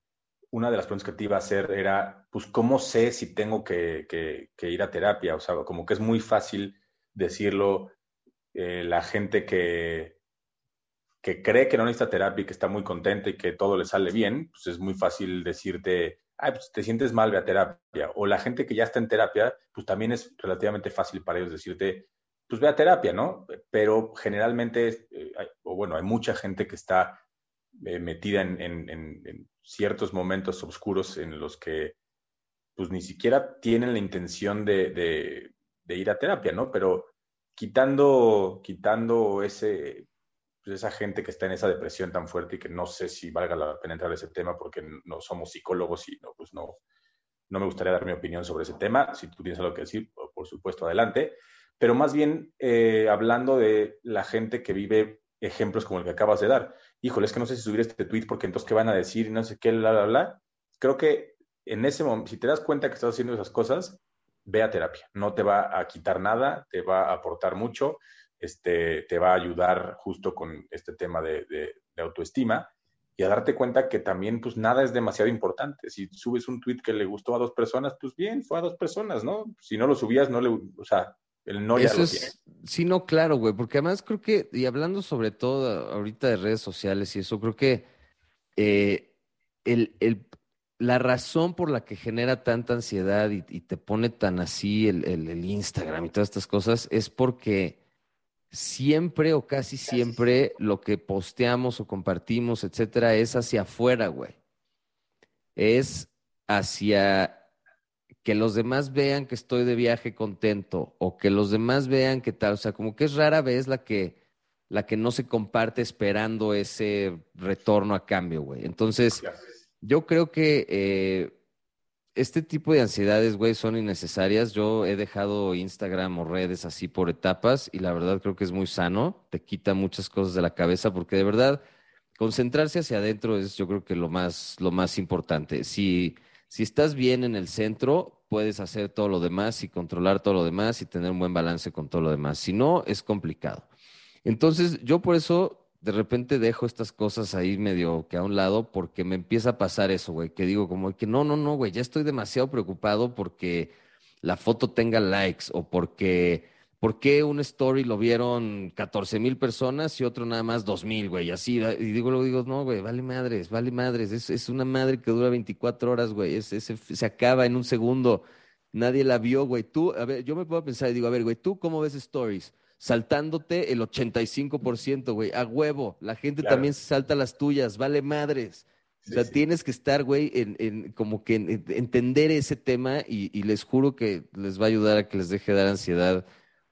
una de las preguntas que te iba a hacer era, pues, ¿cómo sé si tengo que, ir a terapia? O sea, como que es muy fácil decirlo, eh, la gente que, que cree que no necesita terapia y que está muy contenta y que todo le sale bien, pues es muy fácil decirte, ay, pues te sientes mal, ve a terapia. O la gente que ya está en terapia, pues también es relativamente fácil para ellos decirte, pues ve a terapia, ¿no? Pero generalmente, eh, o bueno, hay mucha gente que está eh, metida en, ciertos momentos oscuros en los que pues ni siquiera tienen la intención de, de ir a terapia, ¿no? Pero quitando, quitando ese, pues, esa gente que está en esa depresión tan fuerte y que no sé si valga la pena entrar a ese tema porque no somos psicólogos y no, pues no, no me gustaría dar mi opinión sobre ese tema. Si tú tienes algo que decir, por supuesto, adelante. Pero más bien eh, hablando de la gente que vive ejemplos como el que acabas de dar. Híjole, es que no sé si subir este tweet porque entonces qué van a decir y no sé qué, bla, bla, bla. Creo que en ese momento, si te das cuenta que estás haciendo esas cosas, ve a terapia. No te va a quitar nada, te va a aportar mucho este, te va a ayudar justo con este tema de, autoestima y a darte cuenta que también pues nada es demasiado importante. Si subes un tweet que le gustó a dos personas, pues bien, fue a dos personas, ¿no? Si no lo subías, no le, o sea, el no ya lo tiene. Sí, no, claro, güey, porque además creo que, y hablando sobre todo ahorita de redes sociales y eso, creo que eh, el, la razón por la que genera tanta ansiedad y, te pone tan así el, el Instagram y todas estas cosas es porque siempre o casi siempre lo que posteamos o compartimos, etcétera, es hacia afuera, güey. Es hacia que los demás vean que estoy de viaje contento o que los demás vean que tal, o sea, como que es rara vez la que la que no se comparte esperando ese retorno a cambio, güey. Entonces, yo creo que eh, este tipo de ansiedades, güey, son innecesarias. Yo he dejado Instagram o redes así por etapas y la verdad creo que es muy sano. Te quita muchas cosas de la cabeza porque de verdad concentrarse hacia adentro es yo creo que lo más, lo más importante. Si, si estás bien en el centro, puedes hacer todo lo demás y controlar todo lo demás y tener un buen balance con todo lo demás. Si no, es complicado. Entonces, yo por eso de repente dejo estas cosas ahí medio que a un lado porque me empieza a pasar eso, güey, que digo como que no, no, no, güey, ya estoy demasiado preocupado porque la foto tenga likes o porque ¿Por qué un story lo vieron 14 mil personas y otro nada más 2 mil, güey? Así, y digo, luego digo, no, güey, vale madres, vale madres. Es, es una madre que dura 24 horas, güey. Es, se acaba en un segundo. Nadie la vio, güey. Tú, a ver, yo me puedo pensar y digo, a ver, güey, ¿tú cómo ves stories? Saltándote el 85%, güey, a huevo. La gente también se salta las tuyas, vale madres. o sea, tienes que estar, güey, en, en como que entender ese tema y, y les juro que les va a ayudar a que les deje dar ansiedad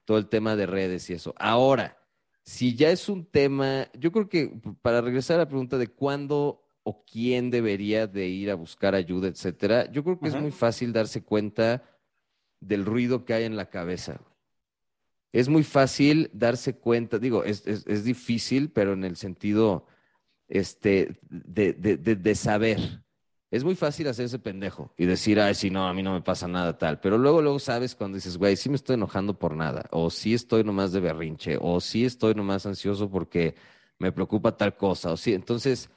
todo el tema de redes y eso. Ahora, si ya es un tema, yo creo que para regresar a la pregunta de cuándo o quién debería de ir a buscar ayuda, etcétera, yo creo que es muy fácil darse cuenta del ruido que hay en la cabeza. Es muy fácil darse cuenta, digo, es, es, difícil, pero en el sentido este, de, de, de saber, es muy fácil hacerse pendejo y decir, ay, sí, no, a mí no me pasa nada tal. Pero luego, luego sabes cuando dices, güey, sí me estoy enojando por nada, o sí estoy nomás de berrinche, o sí estoy nomás ansioso porque me preocupa tal cosa, o sí. Entonces,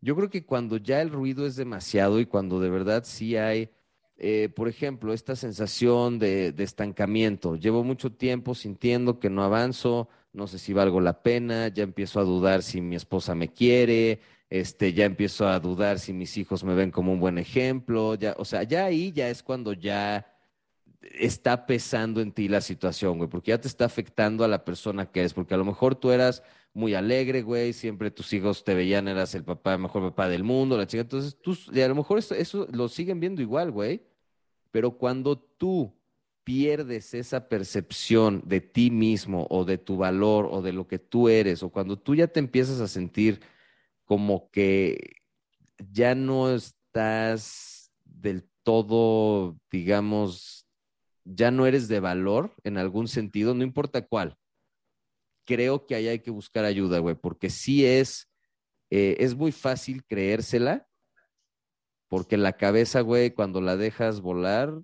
yo creo que cuando ya el ruido es demasiado y cuando de verdad sí hay, eh, por ejemplo, esta sensación de, de estancamiento, llevo mucho tiempo sintiendo que no avanzo, no sé si valgo la pena, ya empiezo a dudar si mi esposa me quiere, este, ya empiezo a dudar si mis hijos me ven como un buen ejemplo, ya, o sea, ya ahí ya es cuando ya está pesando en ti la situación, güey, porque ya te está afectando a la persona que eres, porque a lo mejor tú eras muy alegre, güey, siempre tus hijos te veían, eras el papá, mejor papá del mundo, la chica, entonces tú, a lo mejor eso, eso lo siguen viendo igual, güey, pero cuando tú pierdes esa percepción de ti mismo o de tu valor o de lo que tú eres, o cuando tú ya te empiezas a sentir como que ya no estás del todo, digamos, ya no eres de valor en algún sentido, no importa cuál. Creo que ahí hay que buscar ayuda, güey, porque sí es, eh, es muy fácil creérsela, porque la cabeza, güey, cuando la dejas volar,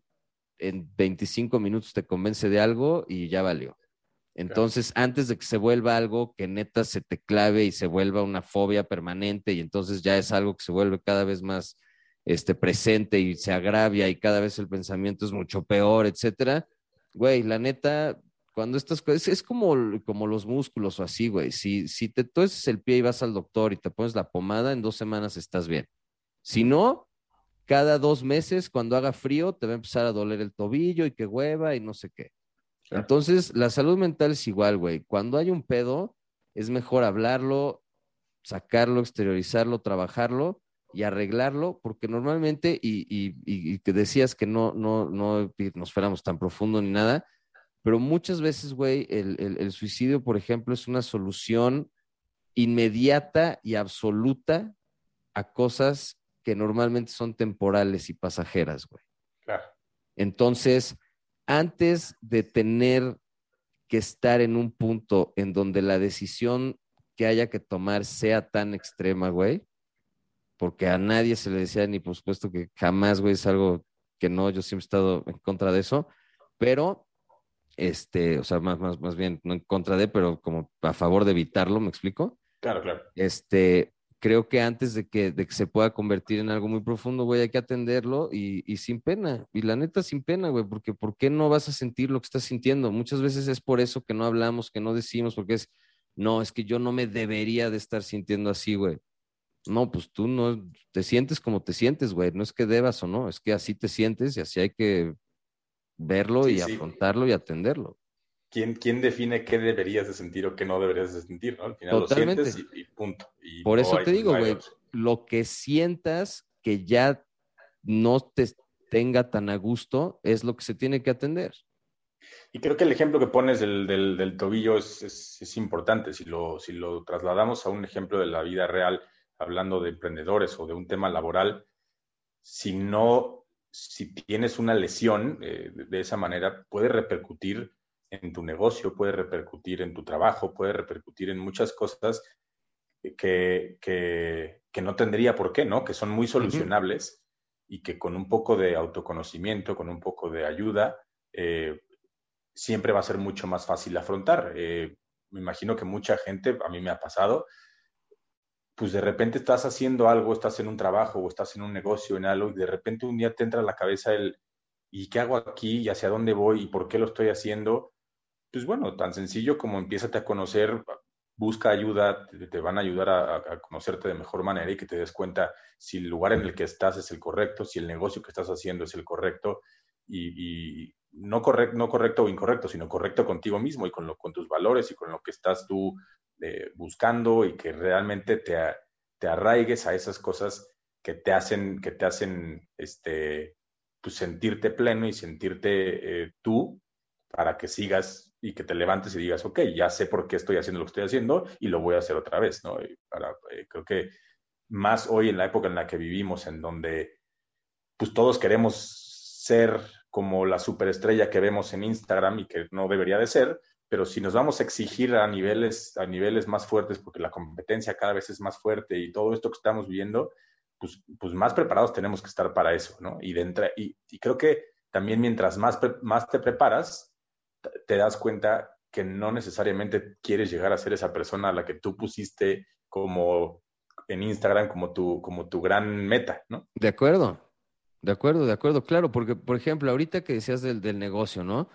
en 25 minutos te convence de algo y ya valió. Entonces, antes de que se vuelva algo que neta se te clave y se vuelva una fobia permanente y entonces ya es algo que se vuelve cada vez más este, presente y se agravia y cada vez el pensamiento es mucho peor, etcétera. Güey, la neta, cuando estas cosas, es como, como los músculos o así, güey. Si, si te tueces el pie y vas al doctor y te pones la pomada, en dos semanas estás bien. Si no, cada dos meses, cuando haga frío, te va a empezar a doler el tobillo y que hueva y no sé qué. Entonces, la salud mental es igual, güey. Cuando hay un pedo, es mejor hablarlo, sacarlo, exteriorizarlo, trabajarlo y arreglarlo, porque normalmente, y, y, que decías que no, no, no nos fuéramos tan profundo ni nada, pero muchas veces, güey, el, el suicidio, por ejemplo, es una solución inmediata y absoluta a cosas que normalmente son temporales y pasajeras, güey. Claro. Entonces, antes de tener que estar en un punto en donde la decisión que haya que tomar sea tan extrema, güey, porque a nadie se le decía ni por supuesto que jamás, güey, es algo que no, yo siempre he estado en contra de eso, pero, este, o sea, más, más, más bien, no en contra de, pero como a favor de evitarlo, ¿me explico? Claro, claro. Este, creo que antes de que, de que se pueda convertir en algo muy profundo, güey, hay que atenderlo y, y, sin pena. Y la neta, sin pena, güey, porque ¿por qué no vas a sentir lo que estás sintiendo? Muchas veces es por eso que no hablamos, que no decimos, porque es, no, es que yo no me debería de estar sintiendo así, güey. No, pues tú no te sientes como te sientes, güey. No es que debas o no, es que así te sientes y así hay que verlo y afrontarlo y atenderlo. ¿Quién, define qué deberías de sentir o qué no deberías de sentir? ¿no? Al final lo sientes y, punto. Por eso te digo, güey, lo que sientas que ya no te tenga tan a gusto es lo que se tiene que atender. Y creo que el ejemplo que pones del, del, tobillo es, es, importante. Si lo, si lo trasladamos a un ejemplo de la vida real, hablando de emprendedores o de un tema laboral, si no, si tienes una lesión eh, de esa manera, puede repercutir en tu negocio, puede repercutir en tu trabajo, puede repercutir en muchas cosas que, que, no tendría por qué, ¿no? Que son muy solucionables y que con un poco de autoconocimiento, con un poco de ayuda, eh, siempre va a ser mucho más fácil afrontar. Eh, me imagino que mucha gente, a mí me ha pasado, pues de repente estás haciendo algo, estás en un trabajo o estás en un negocio, en algo, y de repente un día te entra a la cabeza el, ¿y qué hago aquí? ¿Y hacia dónde voy? ¿Y por qué lo estoy haciendo? Pues bueno, tan sencillo como empiezate a conocer, busca ayuda, te, van a ayudar a, conocerte de mejor manera y que te des cuenta si el lugar en el que estás es el correcto, si el negocio que estás haciendo es el correcto y, no, correcto, no correcto o incorrecto, sino correcto contigo mismo y con, lo, con tus valores y con lo que estás tú eh, buscando y que realmente te, te arraigues a esas cosas que te hacen, que te hacen este, pues, sentirte pleno y sentirte eh, tú para que sigas y que te levantes y digas, ok, ya sé por qué estoy haciendo lo que estoy haciendo y lo voy a hacer otra vez, ¿no? eh, creo que más hoy en la época en la que vivimos, en donde pues todos queremos ser como la superestrella que vemos en Instagram y que no debería de ser, pero si nos vamos a exigir a niveles, a niveles más fuertes, porque la competencia cada vez es más fuerte y todo esto que estamos viendo, pues, pues más preparados tenemos que estar para eso, ¿no? Y, de y, y creo que también mientras más, más te preparas, te das cuenta que no necesariamente quieres llegar a ser esa persona a la que tú pusiste como en Instagram como tu, como tu gran meta, ¿no? De acuerdo, de acuerdo, de acuerdo, claro, porque por ejemplo, ahorita que decías del, del negocio, ¿no?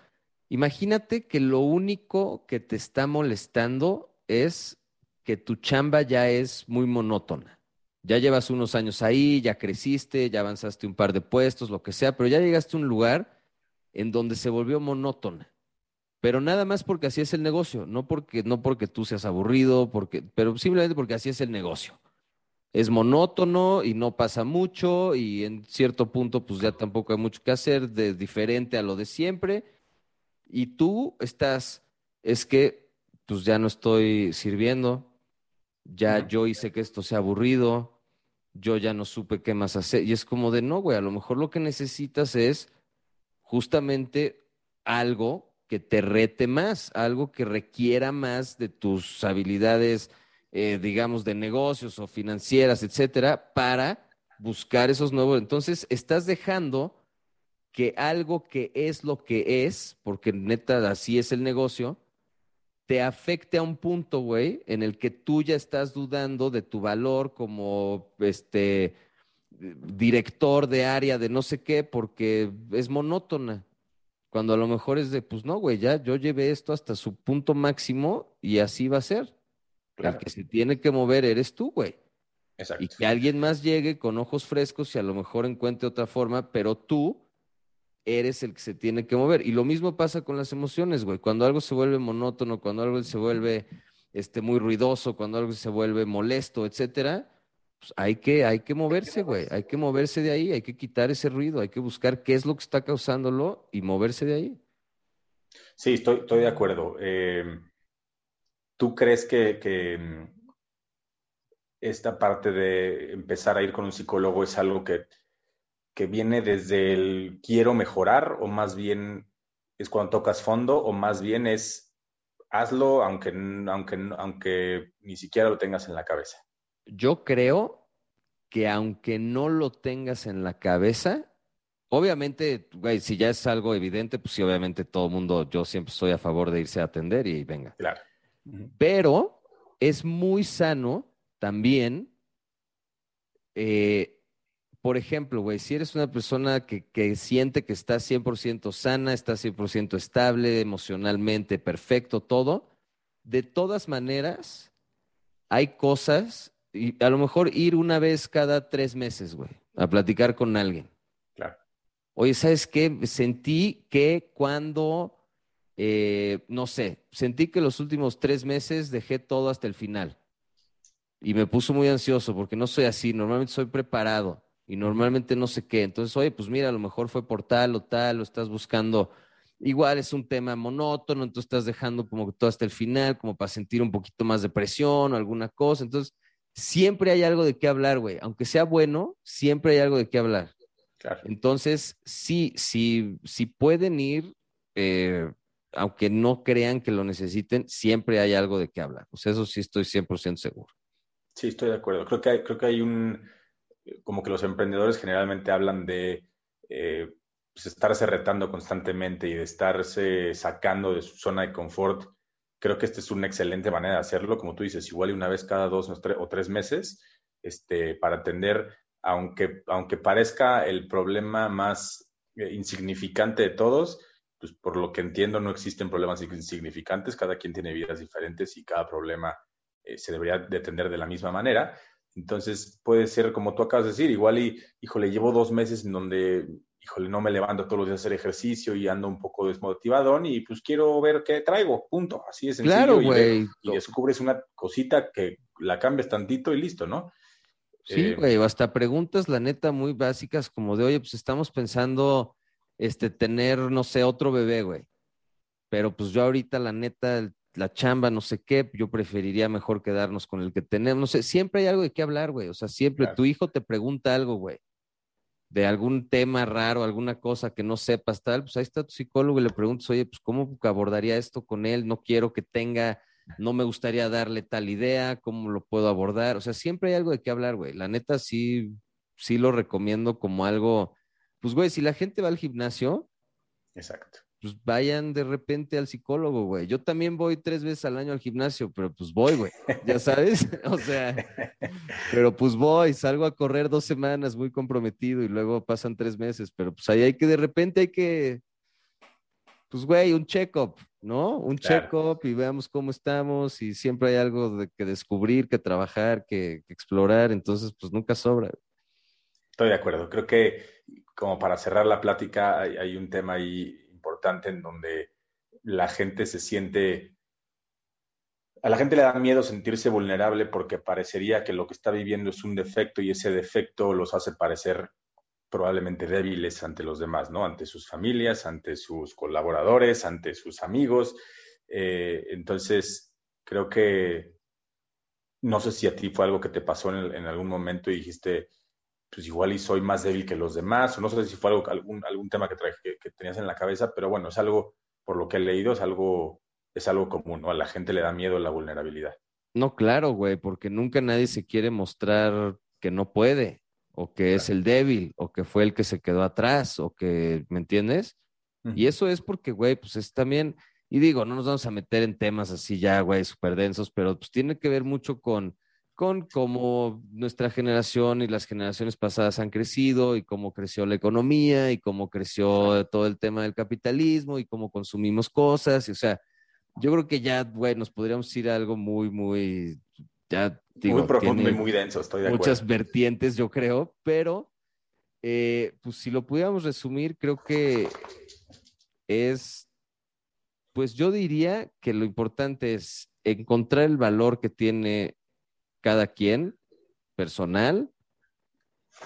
Imagínate que lo único que te está molestando es que tu chamba ya es muy monótona. Ya llevas unos años ahí, ya creciste, ya avanzaste un par de puestos, lo que sea, pero ya llegaste a un lugar en donde se volvió monótona pero nada más porque así es el negocio, no porque, no porque tú seas aburrido, porque, pero simplemente porque así es el negocio. Es monótono y no pasa mucho y en cierto punto pues ya tampoco hay mucho que hacer de diferente a lo de siempre. Y tú estás, es que pues ya no estoy sirviendo, ya yo hice que esto sea aburrido, yo ya no supe qué más hacer. Y es como de, no, güey, a lo mejor lo que necesitas es justamente algo que te rete más, algo que requiera más de tus habilidades, eh, digamos, de negocios o financieras, etcétera, para buscar esos nuevos. Entonces, estás dejando que algo que es lo que es, porque neta así es el negocio, te afecte a un punto, güey, en el que tú ya estás dudando de tu valor como este director de área de no sé qué, porque es monótona. Cuando a lo mejor es de, pues no, güey, ya yo llevé esto hasta su punto máximo y así va a ser. El que se tiene que mover eres tú, güey. Exacto. Y que alguien más llegue con ojos frescos y a lo mejor encuentre otra forma, pero tú eres el que se tiene que mover. Y lo mismo pasa con las emociones, güey. Cuando algo se vuelve monótono, cuando algo se vuelve este, muy ruidoso, cuando algo se vuelve molesto, etcétera, pues hay que, hay que moverse, güey, hay que moverse de ahí, hay que quitar ese ruido, hay que buscar qué es lo que está causándolo y moverse de ahí. Sí, estoy, estoy de acuerdo. Eh, ¿Tú crees que, mm, esta parte de empezar a ir con un psicólogo es algo que, que viene desde el quiero mejorar o más bien es cuando tocas fondo o más bien es hazlo aunque, aunque, aunque ni siquiera lo tengas en la cabeza? Yo creo que aunque no lo tengas en la cabeza, obviamente, güey, si ya es algo evidente, pues sí, obviamente todo el mundo, yo siempre estoy a favor de irse a atender y venga. Claro. Pero es muy sano también, eh, por ejemplo, güey, si eres una persona que, que siente que está 100% sana, está 100% estable, emocionalmente perfecto, todo, de todas maneras, hay cosas y a lo mejor ir una vez cada tres meses, güey, a platicar con alguien. Claro. Oye, ¿sabes qué? Sentí que cuando, eh, no sé, sentí que los últimos tres meses dejé todo hasta el final. Y me puso muy ansioso porque no soy así, normalmente soy preparado y normalmente no sé qué. Entonces, oye, pues mira, a lo mejor fue por tal o tal, o estás buscando igual es un tema monótono, entonces estás dejando como todo hasta el final, como para sentir un poquito más de presión o alguna cosa. Entonces, siempre hay algo de qué hablar, güey. Aunque sea bueno, siempre hay algo de qué hablar. Entonces, sí, sí, sí pueden ir, eh, aunque no crean que lo necesiten, siempre hay algo de qué hablar. Pues eso sí estoy 100% seguro. Sí, estoy de acuerdo. Creo que hay, creo que hay un, como que los emprendedores generalmente hablan de eh, pues, estarse retando constantemente y de estarse sacando de su zona de confort creo que esta es una excelente manera de hacerlo, como tú dices, igual y una vez cada dos o tres meses, este, para atender, aunque, aunque parezca el problema más eh, insignificante de todos, pues por lo que entiendo no existen problemas insignificantes, cada quien tiene vidas diferentes y cada problema eh, se debería de atender de la misma manera. Entonces puede ser como tú acabas de decir, igual y, híjole, llevo dos meses en donde, híjole, no me levanto todos los días a hacer ejercicio y ando un poco desmotivado y pues quiero ver qué traigo, punto. Así es sencillo. Claro, güey. Y, descubres una cosita que la cambies tantito y listo, ¿no? Sí, eh, güey, hasta preguntas, la neta, muy básicas, como de, oye, pues estamos pensando, este, tener, no sé, otro bebé, güey. Pero pues yo ahorita, la neta, la chamba, no sé qué, yo preferiría mejor quedarnos con el que tenemos. No sé, siempre hay algo de qué hablar, güey. O sea, siempre tu hijo te pregunta algo, güey, de algún tema raro, alguna cosa que no sepas, tal, pues ahí está tu psicólogo y le preguntas, oye, pues ¿cómo abordaría esto con él? No quiero que tenga, no me gustaría darle tal idea, ¿cómo lo puedo abordar? O sea, siempre hay algo de qué hablar, güey. La neta sí, sí lo recomiendo como algo, pues, güey, si la gente va al gimnasio. Exacto pues vayan de repente al psicólogo, güey. Yo también voy tres veces al año al gimnasio, pero pues voy, güey. Ya sabes, [laughs] o sea, pero pues voy, salgo a correr dos semanas muy comprometido y luego pasan tres meses, pero pues ahí hay que de repente hay que, pues güey, un check-up, ¿no? Un check-up y veamos cómo estamos y siempre hay algo de que descubrir, que trabajar, que, explorar, entonces pues nunca sobra. Estoy de acuerdo. Creo que como para cerrar la plática hay, hay un tema ahí importante en donde la gente se siente, a la gente le da miedo sentirse vulnerable porque parecería que lo que está viviendo es un defecto y ese defecto los hace parecer probablemente débiles ante los demás, ¿no? Ante sus familias, ante sus colaboradores, ante sus amigos. Eh, entonces, creo que no sé si a ti fue algo que te pasó en, en algún momento y dijiste, pues igual y soy más débil que los demás, o no sé si fue algo, algún, algún tema que, que, tenías en la cabeza, pero bueno, es algo, por lo que he leído, es algo, es algo común, ¿no? A la gente le da miedo la vulnerabilidad. No, claro, güey, porque nunca nadie se quiere mostrar que no puede, o que es el débil, o que fue el que se quedó atrás, o que, ¿me entiendes? Y eso es porque, güey, pues es también, y digo, no nos vamos a meter en temas así ya, güey, súper densos, pero pues tiene que ver mucho con con cómo nuestra generación y las generaciones pasadas han crecido y cómo creció la economía y cómo creció todo el tema del capitalismo y cómo consumimos cosas. Y, o sea, yo creo que ya, güey, nos podríamos ir a algo muy, muy, ya digo, muy profundo y muy denso, estoy de Muchas vertientes, yo creo, pero eh, pues si lo pudiéramos resumir, creo que es, pues yo diría que lo importante es encontrar el valor que tiene cada quien, personal,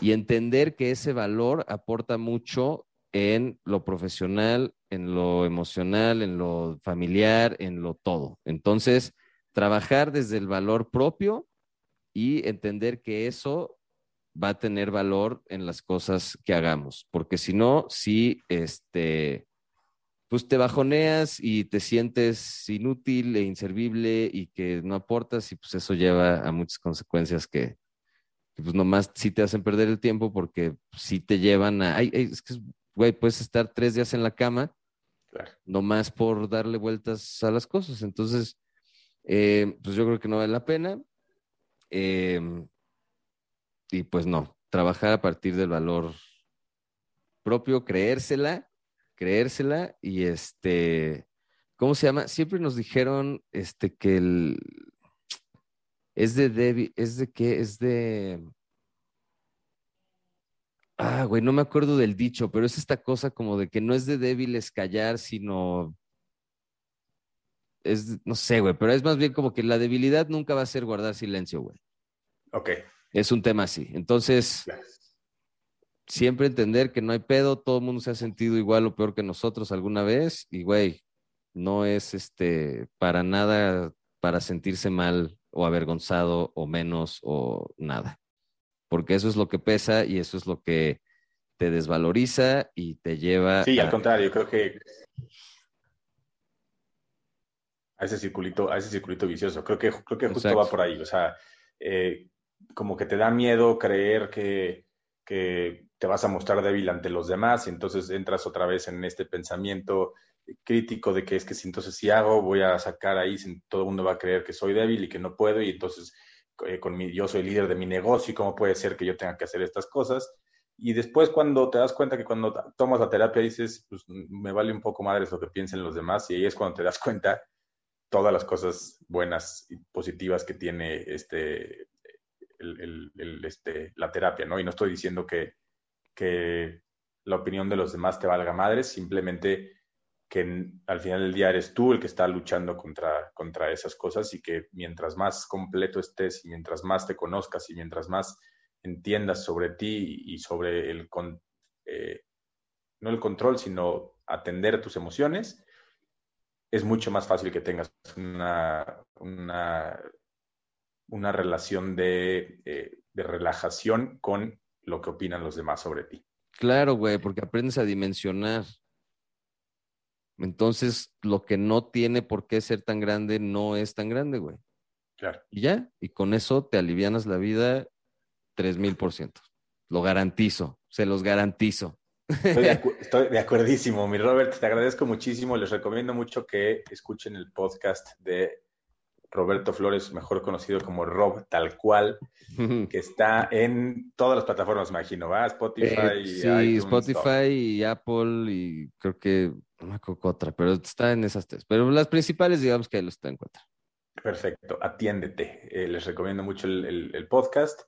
y entender que ese valor aporta mucho en lo profesional, en lo emocional, en lo familiar, en lo todo. Entonces, trabajar desde el valor propio y entender que eso va a tener valor en las cosas que hagamos, porque si no, si este, pues te bajoneas y te sientes inútil e inservible y que no aportas y pues eso lleva a muchas consecuencias que, pues nomás sí te hacen perder el tiempo porque sí te llevan a, ay, es que, güey, puedes estar tres días en la cama, claro. nomás por darle vueltas a las cosas. Entonces, eh, pues yo creo que no vale la pena. Em, y pues no, trabajar a partir del valor propio, creérsela creérsela y este, ¿cómo se llama? Siempre nos dijeron este que el es de débil, es de qué, es de Ah, güey, no me acuerdo del dicho, pero es esta cosa como de que no es de débiles callar, sino es, no sé, güey, pero es más bien como que la debilidad nunca va a ser guardar silencio, güey. Ok. Es un tema así. Entonces, siempre entender que no hay pedo, todo el mundo se ha sentido igual o peor que nosotros alguna vez y güey, no es este para nada para sentirse mal o avergonzado o menos o nada. Porque eso es lo que pesa y eso es lo que te desvaloriza y te lleva Sí, al contrario, creo que a ese circulito, a ese circulito vicioso. Creo que, creo que justo va por ahí. O sea, eh, como que te da miedo creer que, que te vas a mostrar débil ante los demás y entonces entras otra vez en este pensamiento crítico de que es que si entonces si hago voy a sacar ahí, todo el mundo va a creer que soy débil y que no puedo y entonces eh, con mi, yo soy líder de mi negocio y cómo puede ser que yo tenga que hacer estas cosas y después cuando te das cuenta que cuando tomas la terapia dices, pues me vale un poco madre lo que piensen los demás y ahí es cuando te das cuenta todas las cosas buenas y positivas que tiene este, este, la terapia, ¿no? Y no estoy diciendo que, que la opinión de los demás te valga madre, simplemente que al final del día eres tú el que está luchando contra, contra esas cosas y que mientras más completo estés y mientras más te conozcas y mientras más entiendas sobre ti y sobre el, eh, no el control, sino atender tus emociones, es mucho más fácil que tengas una, una, una relación de, eh, de relajación con lo que opinan los demás sobre ti. Claro, güey, porque aprendes a dimensionar. Entonces, lo que no tiene por qué ser tan grande no es tan grande, güey. Claro. Y ya, y con eso te alivianas la vida tres mil por ciento. Lo garantizo, se los garantizo. Estoy de, [laughs] estoy de, acuerdísimo, mi Robert, te agradezco muchísimo. Les recomiendo mucho que escuchen el podcast de Roberto Flores, mejor conocido como Rob, tal cual, que está en todas las plataformas, imagino, ¿va? Spotify. Eh, sí, Spotify y Apple y creo que no me acuerdo otra, pero está en esas tres. Pero las principales, digamos que ahí los está encuentra. Perfecto, atiéndete. Eh, les recomiendo mucho el, podcast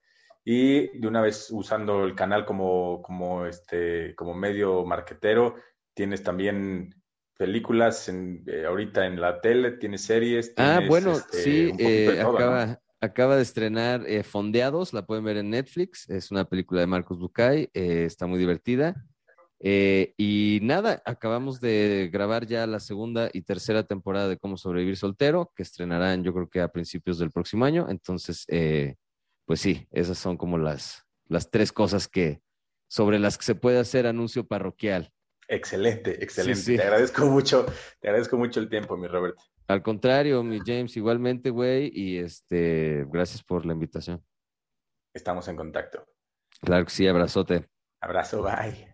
y de una vez usando el canal como, como, este, como medio marquetero, tienes también películas en, eh, ahorita en la tele, tiene series. ah, bueno, este, sí, eh, acaba, acaba, de estrenar eh, Fondeados, la pueden ver en Netflix, es una película de Marcos Bucay, está muy divertida. y nada, acabamos de grabar ya la segunda y tercera temporada de Cómo sobrevivir soltero, que estrenarán yo creo que a principios del próximo año. Entonces, pues sí, esas son como las, las tres cosas que sobre las que se puede hacer anuncio parroquial. Excelente, excelente. Te agradezco mucho, te agradezco mucho el tiempo, mi Robert. Al contrario, mi James, igualmente, güey, y este, gracias por la invitación. Estamos en contacto. Claro que sí, abrazote. Abrazo, bye.